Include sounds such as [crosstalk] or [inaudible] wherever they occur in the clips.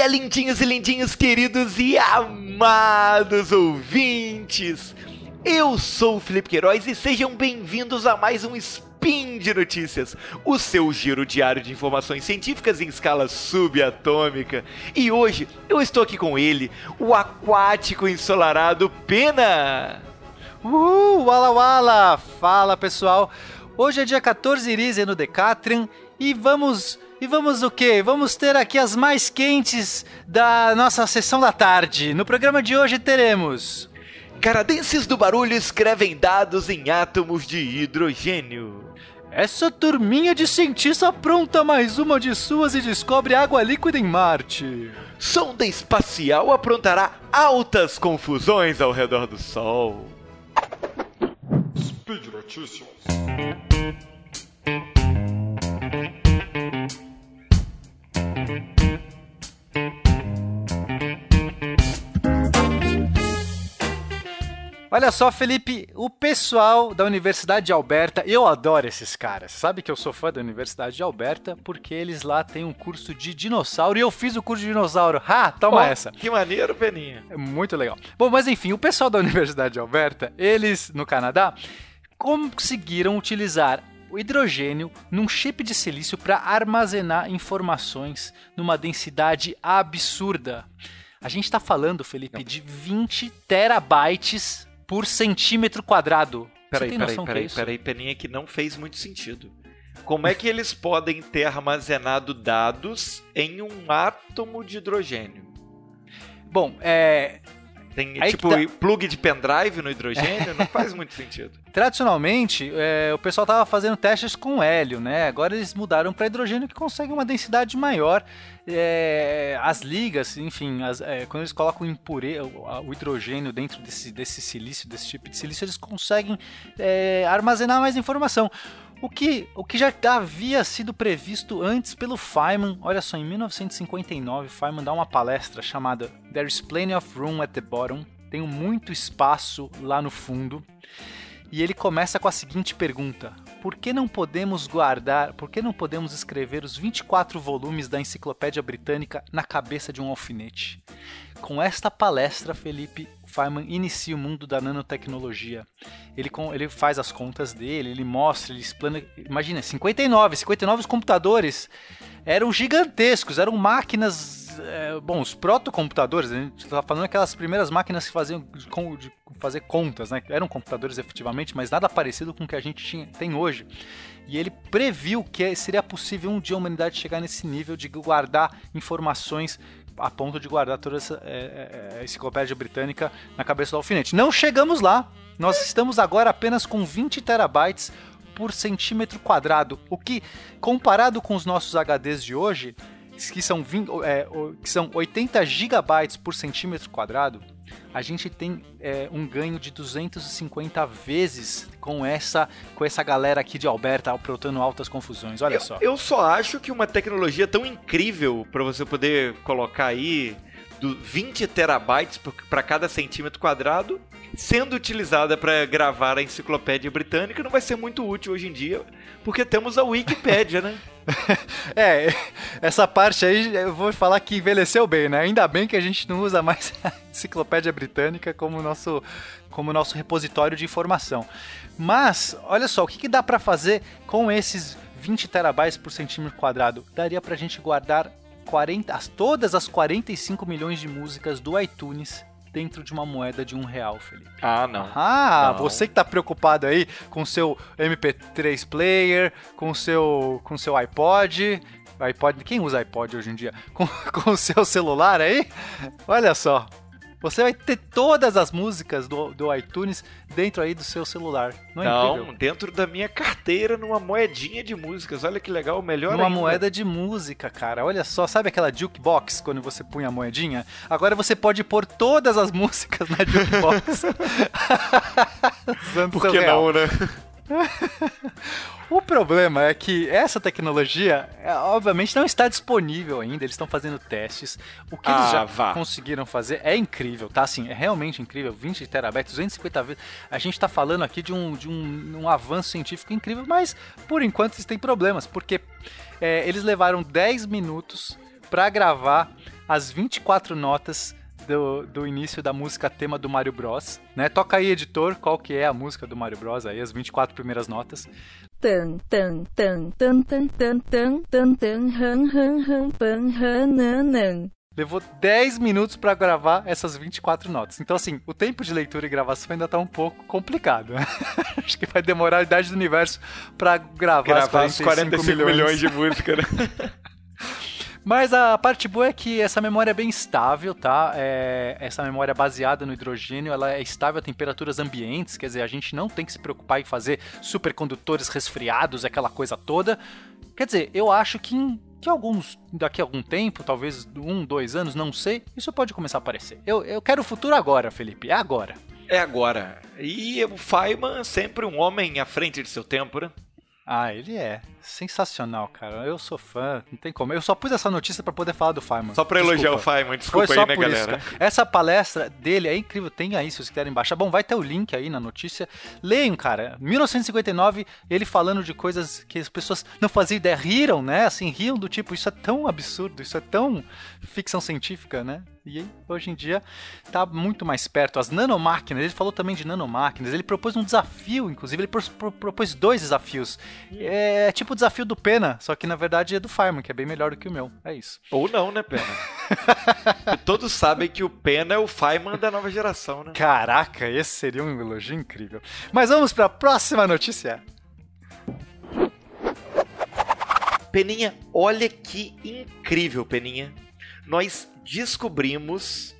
dia, lindinhos e lindinhos, queridos e amados ouvintes! Eu sou o Felipe Queiroz e sejam bem-vindos a mais um Spin de Notícias, o seu giro diário de informações científicas em escala subatômica. E hoje eu estou aqui com ele, o aquático ensolarado Pena! Uh, wala wala! Fala pessoal! Hoje é dia 14 Irise no Decatrian e vamos e vamos o quê? Vamos ter aqui as mais quentes da nossa sessão da tarde. No programa de hoje teremos. Canadenses do barulho escrevem dados em átomos de hidrogênio. Essa turminha de cientistas apronta mais uma de suas e descobre água líquida em Marte. Sonda espacial aprontará altas confusões ao redor do Sol. Speed Notícias. Olha só, Felipe, o pessoal da Universidade de Alberta, eu adoro esses caras. Sabe que eu sou fã da Universidade de Alberta porque eles lá têm um curso de dinossauro e eu fiz o curso de dinossauro. Ha, toma Oh, essa. Que maneiro, Peninha. É muito legal. Bom, mas enfim, o pessoal da Universidade de Alberta, eles no Canadá, conseguiram utilizar o hidrogênio num chip de silício para armazenar informações numa densidade absurda. A gente está falando, Felipe, de 20 terabytes por centímetro quadrado. Peraí, peraí, é peraí, isso? peraí, Peninha, que não fez muito sentido. Como é que eles podem ter armazenado dados em um átomo de hidrogênio? Bom, é, Tem Aí tipo que plug de pendrive no hidrogênio? Não faz muito sentido. [laughs] Tradicionalmente, é, o pessoal estava fazendo testes com hélio, né? Agora eles mudaram para hidrogênio que consegue uma densidade maior. É, as ligas, enfim, as- é, quando eles colocam impure, o, o hidrogênio dentro desse, desse silício, desse tipo de silício, eles conseguem é, armazenar mais informação. O que, o que já havia sido previsto antes pelo Feynman, olha só, em 1959, Feynman dá uma palestra chamada There is plenty of room at the bottom, tem muito espaço lá no fundo. E ele começa com a seguinte pergunta: Por que não podemos guardar, por que não podemos escrever os 24 volumes da Enciclopédia Britânica na cabeça de um alfinete? Com esta palestra, Felipe Feynman inicia o mundo da nanotecnologia. Ele, ele faz as contas dele, ele mostra, ele explana. Imagina, 59, 59 os computadores eram gigantescos, eram máquinas. É, bom, os protocomputadores, a gente está falando aquelas primeiras máquinas que faziam de fazer contas, né? Eram computadores efetivamente, mas nada parecido com o que a gente tinha, tem hoje. E ele previu que seria possível um dia a humanidade chegar nesse nível de guardar informações a ponto de guardar toda essa é, é, é, enciclopédia britânica na cabeça do alfinete. Não chegamos lá. Nós estamos agora apenas com 20 terabytes por centímetro quadrado, o que, comparado com os nossos HDs de hoje, que são, 20, é, que são 80 gigabytes por centímetro quadrado, a gente tem é, um ganho de 250 vezes com essa, com essa galera aqui de Alberta aprontando altas confusões. Olha eu, só. eu só acho que uma tecnologia tão incrível para você poder colocar aí do 20 terabytes para cada centímetro quadrado, sendo utilizada para gravar a enciclopédia britânica, não vai ser muito útil hoje em dia, porque temos a Wikipédia, né? [laughs] É, essa parte aí eu vou falar que envelheceu bem, né? Ainda bem que a gente não usa mais [laughs] a enciclopédia britânica como nosso, como nosso repositório de informação. Mas, olha só, o que, que dá para fazer com esses 20 terabytes por centímetro quadrado? Daria pra gente guardar 40, as, todas as 45 milhões de músicas do iTunes dentro de uma moeda de um real, Felipe. Ah, não. Ah, Não. você que tá preocupado aí com o seu MP3 player, com o seu, com seu iPod, iPod, quem usa iPod hoje em dia? Com, [laughs] com o seu celular aí? Olha só, você vai ter todas as músicas do, do iTunes dentro aí do seu celular. Não é Não, incrível? dentro da minha carteira, numa moedinha de músicas. Olha que legal, melhor Uma moeda de música, cara. Olha só, sabe aquela jukebox quando você punha a moedinha? Agora você pode pôr todas as [laughs] músicas na jukebox. [laughs] Por que não, né? [laughs] O problema é que essa tecnologia, é, obviamente, não está disponível ainda. Eles estão fazendo testes. O que eles Ah, já vá. conseguiram fazer é incrível, tá? Assim, é realmente incrível. 20 terabytes, 250 vezes. A gente está falando aqui de um, de um, um avanço científico incrível, mas por enquanto eles têm problemas, porque é, eles levaram 10 minutos para gravar as 24 notas do, do início da música tema do Mario Bros, né? Toca aí, editor, qual que é a música do Mario Bros aí, as 24 primeiras notas. Tan tan tan tan tan tan tan tan tan han han han pan han Levou 10 minutos para gravar essas 24 notas. Então, assim, o tempo de leitura e gravação ainda tá um pouco complicado. [laughs] Acho que vai demorar a idade do universo para gravar, gravar as 45, 45 milhões. milhões de música, né? [laughs] Mas a parte boa é que essa memória é bem estável, tá? É, essa memória é baseada no hidrogênio, ela é estável a temperaturas ambientes, quer dizer, a gente não tem que se preocupar em fazer supercondutores resfriados, aquela coisa toda. Quer dizer, eu acho que em que alguns, daqui a algum tempo, talvez um, dois anos, não sei, isso pode começar a aparecer. Eu, eu quero o futuro agora, Felipe, é agora. É agora. E o Feynman sempre um homem à frente de seu tempo, né? Ah, ele é. Sensacional, cara. Eu sou fã, não tem como. Eu só pus essa notícia para poder falar do Feynman. Só pra elogiar o Feynman, desculpa Foi aí, né, galera? Isso, essa palestra dele é incrível, tem aí se vocês quiserem baixar. Bom, vai ter o link aí na notícia. Leiam, cara. 1959, ele falando de coisas que as pessoas não faziam ideia, riram, né? Assim, riam do tipo, isso é tão absurdo, isso é tão ficção científica, né? E hoje em dia está muito mais perto. As nanomáquinas, ele falou também de nanomáquinas, ele propôs um desafio, inclusive, ele pro, pro, propôs dois desafios. É, é tipo o desafio do Pena, só que na verdade é do Fireman, que é bem melhor do que o meu. É isso. Ou não, né, Pena? [laughs] Todos sabem que o Pena é o Fireman da nova geração, né? Caraca, esse seria um elogio incrível. Mas vamos para a próxima notícia. Peninha, olha que incrível, Peninha. Nós descobrimos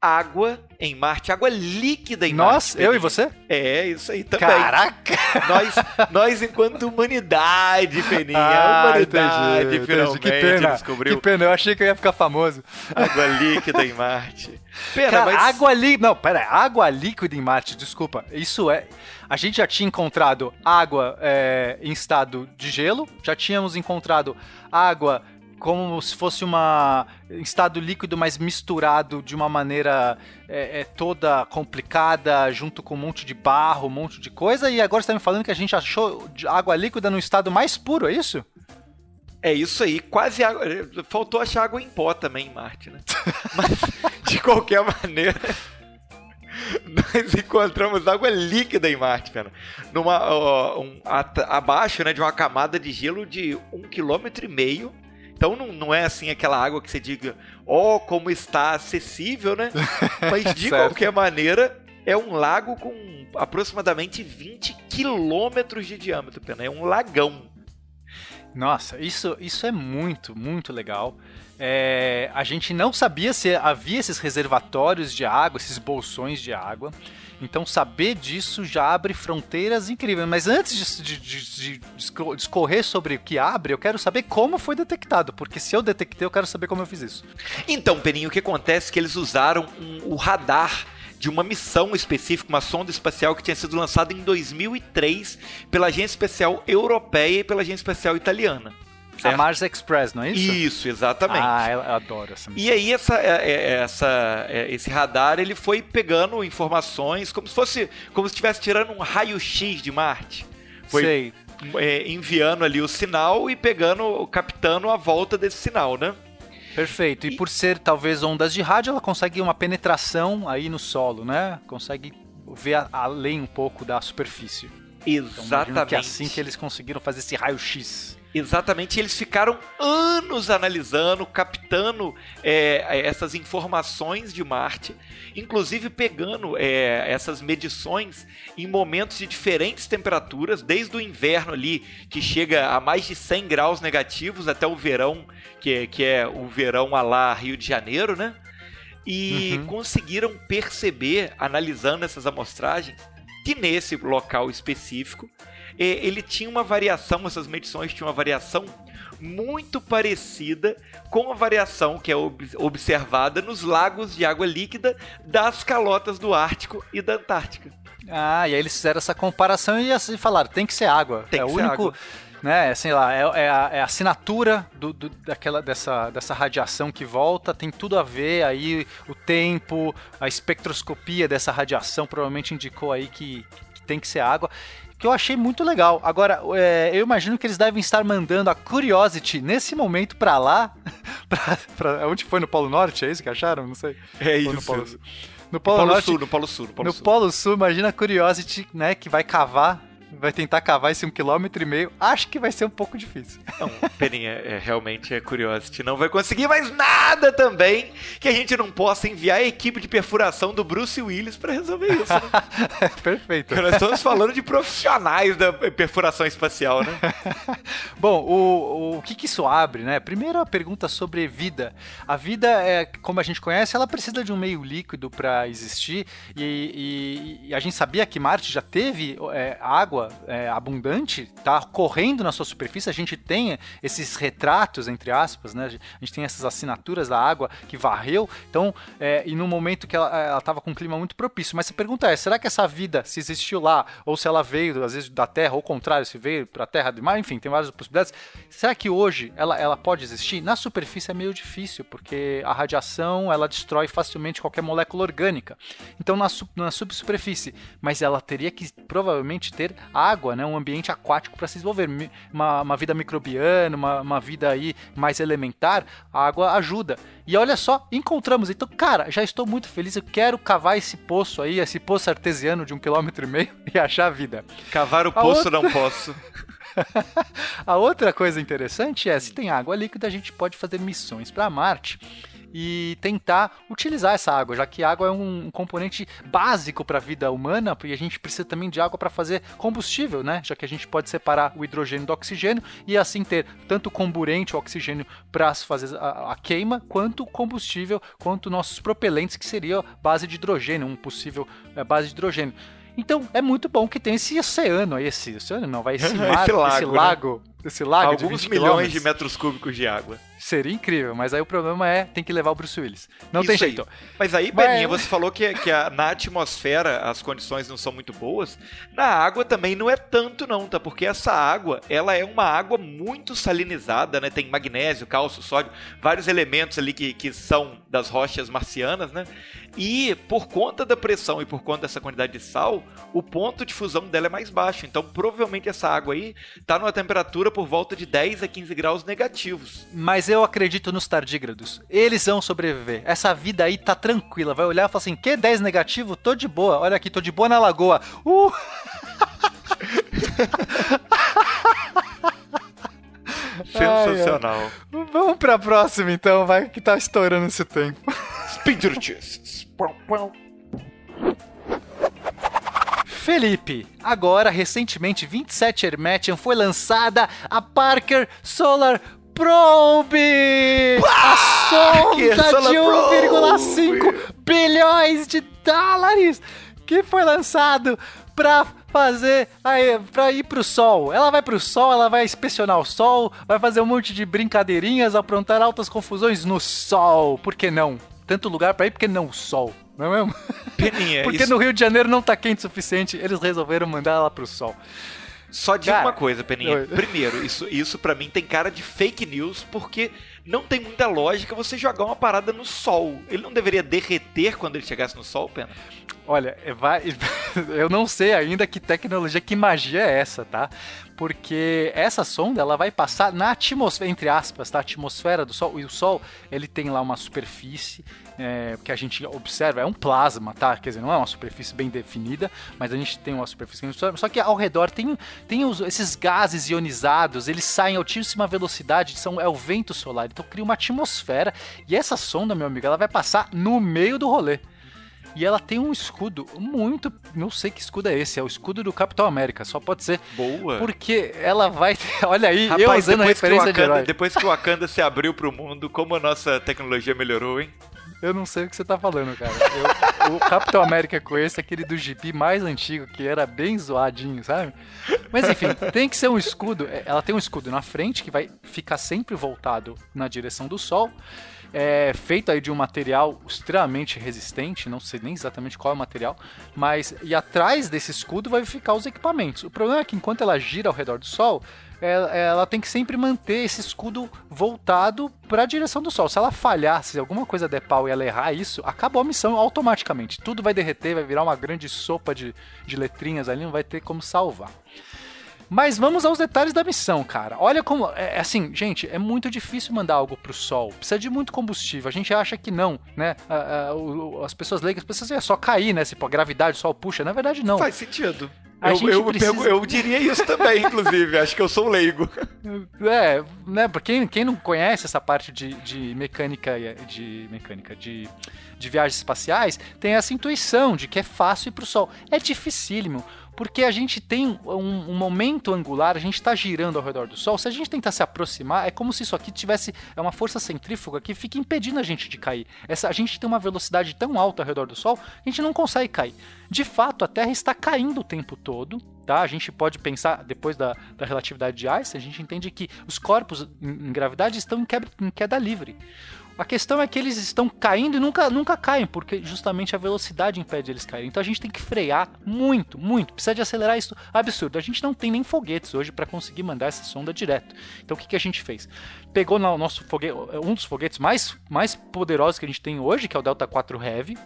água em Marte, água líquida em Nós, Marte. eu e você? É, isso aí também. Caraca! Nós, nós enquanto humanidade, Peninha, ah, humanidade, entendi, finalmente que pena, descobriu. Que pena, eu achei que eu ia ficar famoso. Água líquida em Marte. Pena, Cara, mas... água líquida... Não, pera, água líquida em Marte, desculpa. Isso é... A gente já tinha encontrado água é, em estado de gelo, já tínhamos encontrado água como se fosse uma estado líquido, mas misturado de uma maneira é, é, toda complicada, junto com um monte de barro, um monte de coisa. E agora você está me falando que a gente achou água líquida no estado mais puro, é isso? É isso aí, quase água. Faltou achar água em pó também Marte, né? [laughs] Mas, de qualquer maneira, [laughs] nós encontramos água líquida em Marte, pena. Numa, um, abaixo né, de uma camada de gelo de um quilômetro e meio então não, não é assim aquela água que você diga, ó, oh, como está acessível, né? [laughs] Mas de qualquer maneira, é um lago com aproximadamente 20 quilômetros de diâmetro, pena. É um lagão. Nossa, isso, isso é muito, muito legal. É, a gente não sabia se havia esses reservatórios de água, esses bolsões de água. Então saber disso já abre fronteiras incríveis. Mas antes de, de, de, discorrer sobre o que abre, eu quero saber como foi detectado. Porque se eu detectei, eu quero saber como eu fiz isso. Então, Peninho, o que acontece é que eles usaram um, o radar de uma missão específica, uma sonda espacial que tinha sido lançada em 2003 pela Agência Espacial Europeia e pela Agência Espacial Italiana. Certo? A Mars Express, não é isso? Isso, exatamente. Ah, eu adoro essa missão. E aí essa, é, é, essa, é, esse radar ele foi pegando informações como se fosse como se estivesse tirando um raio-x de Marte. Foi Sei. enviando ali o sinal e pegando, captando a volta desse sinal, né? Perfeito. E, e por ser talvez ondas de rádio, ela consegue uma penetração aí no solo, né? Consegue ver além um pouco da superfície. Exatamente. Então, que é assim que eles conseguiram fazer esse raio-x. Exatamente, eles ficaram anos analisando, captando é, essas informações de Marte, inclusive pegando é, essas medições em momentos de diferentes temperaturas, desde o inverno ali, que chega a mais de 100 graus negativos, até o verão, que é, que é o verão a lá Rio de Janeiro, né? E uhum. conseguiram perceber, analisando essas amostragens, que nesse local específico ele tinha uma variação, essas medições tinham uma variação muito parecida com a variação que é observada nos lagos de água líquida das calotas do Ártico e da Antártica. Ah, e aí eles fizeram essa comparação e assim falaram, tem que ser água. Tem é que o único, água. né, sei lá, é, é, a, é a, assinatura do, do, daquela, dessa, dessa radiação que volta, tem tudo a ver aí, o tempo, a espectroscopia dessa radiação provavelmente indicou aí que, que tem que ser água. Que eu achei muito legal. Agora, é, eu imagino que eles devem estar mandando a Curiosity nesse momento para lá. [laughs] pra, pra, onde foi? No Polo Norte? É isso que acharam? Não sei. É isso. No Polo, no Polo, Norte, Sul, no Polo Sul. No Polo no Sul. Polo Sul, imagina a Curiosity, né, que vai cavar vai tentar cavar esse um quilômetro e meio. Acho que vai ser um pouco difícil. [laughs] Não, Peninha, é, realmente é Curiosity. Não vai conseguir mais nada também que a gente não possa enviar a equipe de perfuração do Bruce Willis para resolver isso. Né? [laughs] Perfeito. Nós estamos falando de profissionais da perfuração espacial, né? [laughs] Bom, o, o, que, que isso abre, né? Primeiro a pergunta sobre vida. A vida, é, como a gente conhece, ela precisa de um meio líquido para existir e, e, e, a gente sabia que Marte já teve é, água água é, abundante está correndo na sua superfície, a gente tem esses retratos, entre aspas, né? A gente tem essas assinaturas da água que varreu, então, é, e no momento que ela estava com um clima muito propício. Mas a pergunta é: será que essa vida, se existiu lá, ou se ela veio, às vezes, da Terra, ou ao contrário, se veio para a Terra do mar, enfim, tem várias possibilidades. Será que hoje ela, ela pode existir? Na superfície é meio difícil, porque a radiação ela destrói facilmente qualquer molécula orgânica. Então, na, na subsuperfície, mas ela teria que provavelmente ter água, né, um ambiente aquático para se desenvolver. Uma, uma vida microbiana, uma, uma, vida aí mais elementar, a água ajuda. E olha só, encontramos. Então, cara, já estou muito feliz. Eu quero cavar esse poço aí, esse poço artesiano de um quilômetro e meio [laughs] e achar a vida. Cavar o poço outra... não posso. [laughs] a outra coisa interessante é, se tem água líquida, a gente pode fazer missões para Marte e tentar utilizar essa água, já que água é um componente básico para a vida humana, e a gente precisa também de água para fazer combustível, né? Já que a gente pode separar o hidrogênio do oxigênio e assim ter tanto comburente, o oxigênio para fazer a, a, queima, quanto combustível, quanto nossos propelentes, que seria base de hidrogênio, um possível é, base de hidrogênio. Então é muito bom que tem esse oceano aí, esse oceano não, vai [laughs] esse, mar, esse lago, esse lago, né? esse lago Alguns de milhões de metros cúbicos de água. Seria incrível, mas aí o problema é tem que levar o Bruce Willis. Não Isso tem jeito. Aí. Mas aí, mas... Beninha, você falou que, que a, na atmosfera as condições não são muito boas. Na água também não é tanto não, tá? Porque essa água, ela é uma água muito salinizada, né? Tem magnésio, cálcio, sódio, vários elementos ali que, que são das rochas marcianas, né? E por conta da pressão e por conta dessa quantidade de sal, o ponto de fusão dela é mais baixo. Então, provavelmente essa água aí tá numa temperatura por volta de 10 a 15 graus negativos. Mas eu acredito nos tardígrados. Eles vão sobreviver. Essa vida aí tá tranquila. Vai olhar e falar assim: "Que 10 negativo? Tô de boa. Olha aqui, tô de boa na lagoa." Uh! [laughs] Sensacional. Ai, ai. Vamos pra próxima então, vai que tá estourando esse tempo. Speed Notícias. Felipe, agora recentemente 27 Hermetian foi lançada a Parker Solar Probe! a sonda de 1,5 bilhões de dólares que foi lançado para fazer aí para ir pro sol. Ela vai pro sol, ela vai inspecionar o sol, vai fazer um monte de brincadeirinhas, aprontar altas confusões no sol. Por que não? Tanto lugar para ir, porque não o sol? Não é mesmo? Peninha, [laughs] Porque isso... no Rio de Janeiro não tá quente o suficiente, eles resolveram mandar ela pro sol. Só digo cara, uma coisa, Peninha. Primeiro, isso, isso para mim tem cara de fake news, porque não tem muita lógica você jogar uma parada no sol. Ele não deveria derreter quando ele chegasse no sol, Pena? Olha, é, vai, [laughs] eu não sei ainda que tecnologia, que magia é essa, tá? Porque essa sonda ela vai passar na atmosfera, entre aspas, tá? A atmosfera do Sol. E o Sol ele tem lá uma superfície é, que a gente observa, é um plasma, tá? Quer dizer, não é uma superfície bem definida, mas a gente tem uma superfície. Só que ao redor tem, tem os, esses gases ionizados, eles saem a altíssima velocidade, são, é o vento solar. Então cria uma atmosfera. E essa sonda, meu amigo, ela vai passar no meio do rolê. E ela tem um escudo muito. Não sei que escudo é esse, é o escudo do Capitão América, só pode ser. Boa. Porque ela vai. [laughs] Olha aí, Rapaz, eu usando referência Wakanda, de herói. Depois que o Wakanda se abriu pro mundo, como a nossa tecnologia melhorou, hein? Eu não sei o que você tá falando, cara. Eu, o Capitão América com esse, aquele do GP mais antigo, que era bem zoadinho, sabe? Mas enfim, tem que ser um escudo. É, ela tem um escudo na frente que vai ficar sempre voltado na direção do sol. É feito aí de um material extremamente resistente, não sei nem exatamente qual é o material, mas e atrás desse escudo vai ficar os equipamentos. O problema é que enquanto ela gira ao redor do Sol, ela, ela, tem que sempre manter esse escudo voltado para a direção do Sol. Se ela falhar, se alguma coisa der pau e ela errar isso, acabou a missão automaticamente. Tudo vai derreter, vai virar uma grande sopa de, de letrinhas ali, não vai ter como salvar. Mas vamos aos detalhes da missão, cara. Olha como. É, é assim, gente, é muito difícil mandar algo pro Sol. Precisa de muito combustível. A gente acha que não, né? as pessoas leigas precisam é só cair, né? Se a gravidade, o Sol puxa. Na verdade, não. Faz sentido. Eu, eu, precisa... eu, diria isso também, inclusive. Acho que eu sou leigo. [laughs] É, né? Pra quem, quem não conhece essa parte de, de mecânica, de mecânica, de, de viagens espaciais, tem essa intuição de que é fácil ir pro Sol. É dificílimo porque a gente tem um, um momento angular, a gente está girando ao redor do Sol. Se a gente tentar se aproximar, é como se isso aqui tivesse é uma força centrífuga que fica impedindo a gente de cair. Essa, a gente tem uma velocidade tão alta ao redor do Sol, a gente não consegue cair. De fato, a Terra está caindo o tempo todo. Tá? A gente pode pensar, depois da, da relatividade de Einstein, a gente entende que os corpos em, em gravidade estão em, quebra, em queda livre. A questão é que eles estão caindo e nunca, nunca caem, porque justamente a velocidade impede eles caírem. Então a gente tem que frear muito, muito. Precisa de acelerar isso absurdo. A gente não tem nem foguetes hoje para conseguir mandar essa sonda direto. Então o que, que a gente fez? Pegou no nosso foguete, um dos foguetes mais, mais poderosos que a gente tem hoje, que é o Delta 4 Heavy,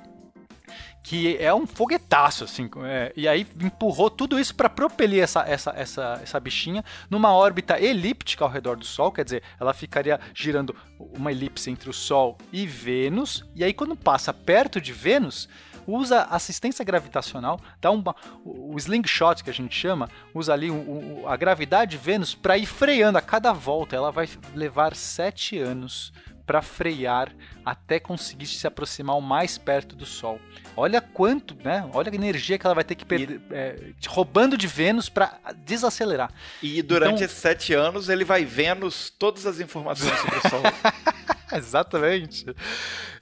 que é um foguetaço, assim. É, e aí empurrou tudo isso para propelir essa, essa, essa, essa bichinha numa órbita elíptica ao redor do Sol, quer dizer, ela ficaria girando uma elipse entre o Sol e Vênus, e aí quando passa perto de Vênus, usa assistência gravitacional, dá uma, o slingshot que a gente chama, usa ali o, o, a gravidade de Vênus para ir freando a cada volta. Ela vai levar sete anos para frear até conseguir se aproximar o mais perto do Sol. Olha quanto, né? Olha a energia que ela vai ter que perder, é, roubando de Vênus para desacelerar. E durante então... esses sete anos ele vai Vênus todas as informações sobre o Sol. [laughs] [laughs] Exatamente.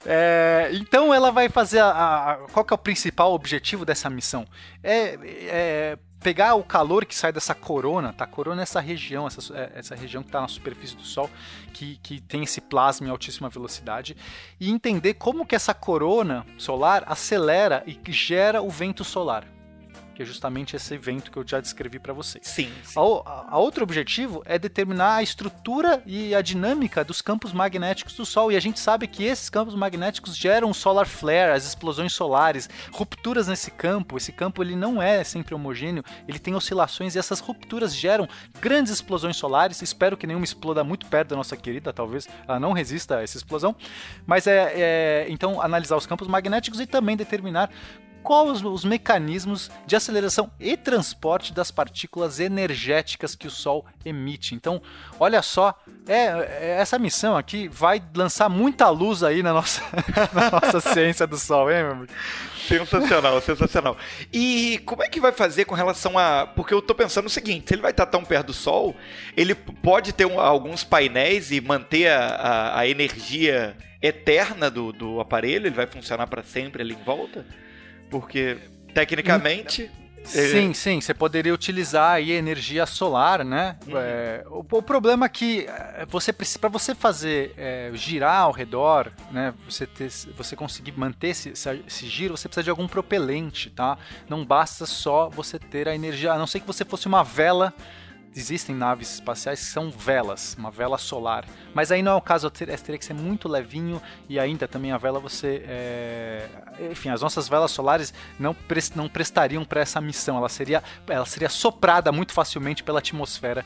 É, então ela vai fazer a, a, Qual que é o principal objetivo dessa missão? É, é pegar o calor que sai dessa corona, tá? Corona é essa região, essa, é, essa região que está na superfície do Sol, que, que tem esse plasma em altíssima velocidade, e entender como que essa corona solar acelera e gera o vento solar que é justamente esse evento que eu já descrevi para vocês. Sim. sim. A, a, outro objetivo é determinar a estrutura e a dinâmica dos campos magnéticos do Sol. E a gente sabe que esses campos magnéticos geram solar flare, as explosões solares, rupturas nesse campo. Esse campo ele não é sempre homogêneo, ele tem oscilações e essas rupturas geram grandes explosões solares. Espero que nenhuma exploda muito perto da nossa querida, talvez ela não resista a essa explosão. Mas é, é então analisar os campos magnéticos e também determinar os, os mecanismos de aceleração e transporte das partículas energéticas que o Sol emite. Então, olha só, é, é essa missão aqui vai lançar muita luz aí na nossa, [laughs] na nossa ciência do Sol, hein, meu amigo? Sensacional, sensacional. E como é que vai fazer com relação a. Porque eu tô pensando o seguinte: se ele vai estar tão perto do Sol, ele pode ter um, alguns painéis e manter a, a, a energia eterna do, do aparelho? Ele vai funcionar para sempre ali em volta? Porque, tecnicamente. Sim, sim, você poderia utilizar aí energia solar, né? Uhum. É, o, o, problema é que é, você para você fazer é, girar ao redor, né? Você, ter, você conseguir manter esse, esse, giro, você precisa de algum propelente, tá? Não basta só você ter a energia, a não ser que você fosse uma vela existem naves espaciais que são velas, uma vela solar. Mas aí não é o caso, teria que ser muito levinho e ainda também a vela você. É... Enfim, as nossas velas solares não, prest, não prestariam para essa missão. Ela seria, ela seria soprada muito facilmente pela atmosfera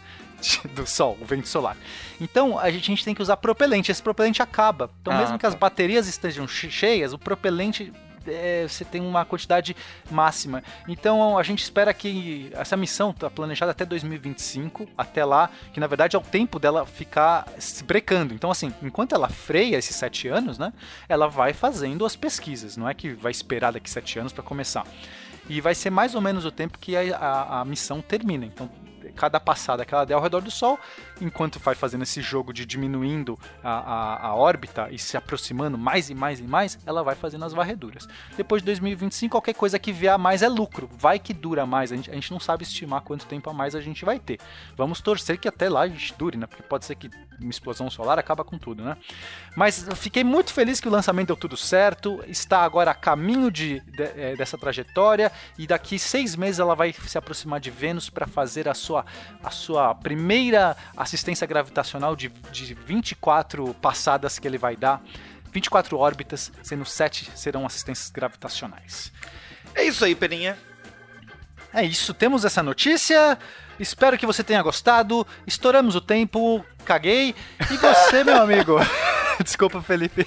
do Sol, o vento solar. Então a gente, a gente tem que usar propelente. Esse propelente acaba. Então, ah, mesmo que as tá. baterias estejam cheias, o propelente é, você tem uma quantidade máxima. Então a gente espera que essa missão está planejada até 2025, até lá, que na verdade é o tempo dela ficar se brecando. Então, assim, enquanto ela freia esses sete anos, né, ela vai fazendo as pesquisas, não é que vai esperar daqui sete anos para começar. E vai ser mais ou menos o tempo que a, a, a missão termina. Então, cada passada que ela der ao redor do Sol, enquanto vai fazendo esse jogo de diminuindo a, a, a, órbita e se aproximando mais e mais e mais, ela vai fazendo as varreduras. Depois de 2025, qualquer coisa que vier a mais é lucro. Vai que dura mais. A gente, a gente não sabe estimar quanto tempo a mais a gente vai ter. Vamos torcer que até lá a gente dure, né? Porque pode ser que uma explosão solar acaba com tudo, né? Mas fiquei muito feliz que o lançamento deu tudo certo. Está agora a caminho de, de é, dessa trajetória e daqui seis meses ela vai se aproximar de Vênus para fazer a sua, a sua primeira assistência gravitacional de, de 24 passadas que ele vai dar. 24 órbitas, sendo 7 serão assistências gravitacionais. É isso aí, Peninha. É isso, temos essa notícia. Espero que você tenha gostado. Estouramos o tempo, caguei. E você, meu amigo? [laughs] [laughs] Desculpa, Felipe.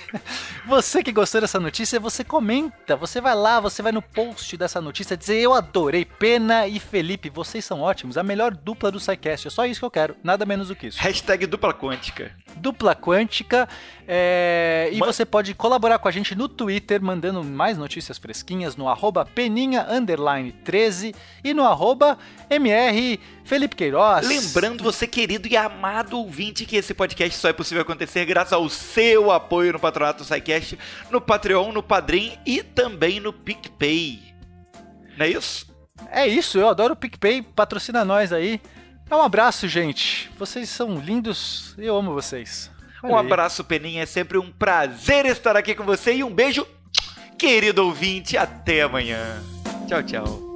Você que gostou dessa notícia, você comenta. Você vai lá, você vai no post dessa notícia dizer: Eu adorei. Pena e Felipe, vocês são ótimos. A melhor dupla do SciCast. É só isso que eu quero. Nada menos do que isso. Hashtag dupla quântica. Dupla quântica. É... E você pode colaborar com a gente no Twitter, mandando mais notícias fresquinhas no arroba peninha 13 e no arroba mr Felipe Queiroz. Lembrando você, querido e amado ouvinte, que esse podcast só é possível acontecer graças ao seu apoio no Patronato do SciCast, no Patreon, no Padrim e também no PicPay. Não é isso? É isso, eu adoro o PicPay, patrocina nós aí. Um abraço, gente. Vocês são lindos, eu amo vocês. Um abraço, Peninha. É sempre um prazer estar aqui com você e um beijo, querido ouvinte. Até amanhã. Tchau, tchau.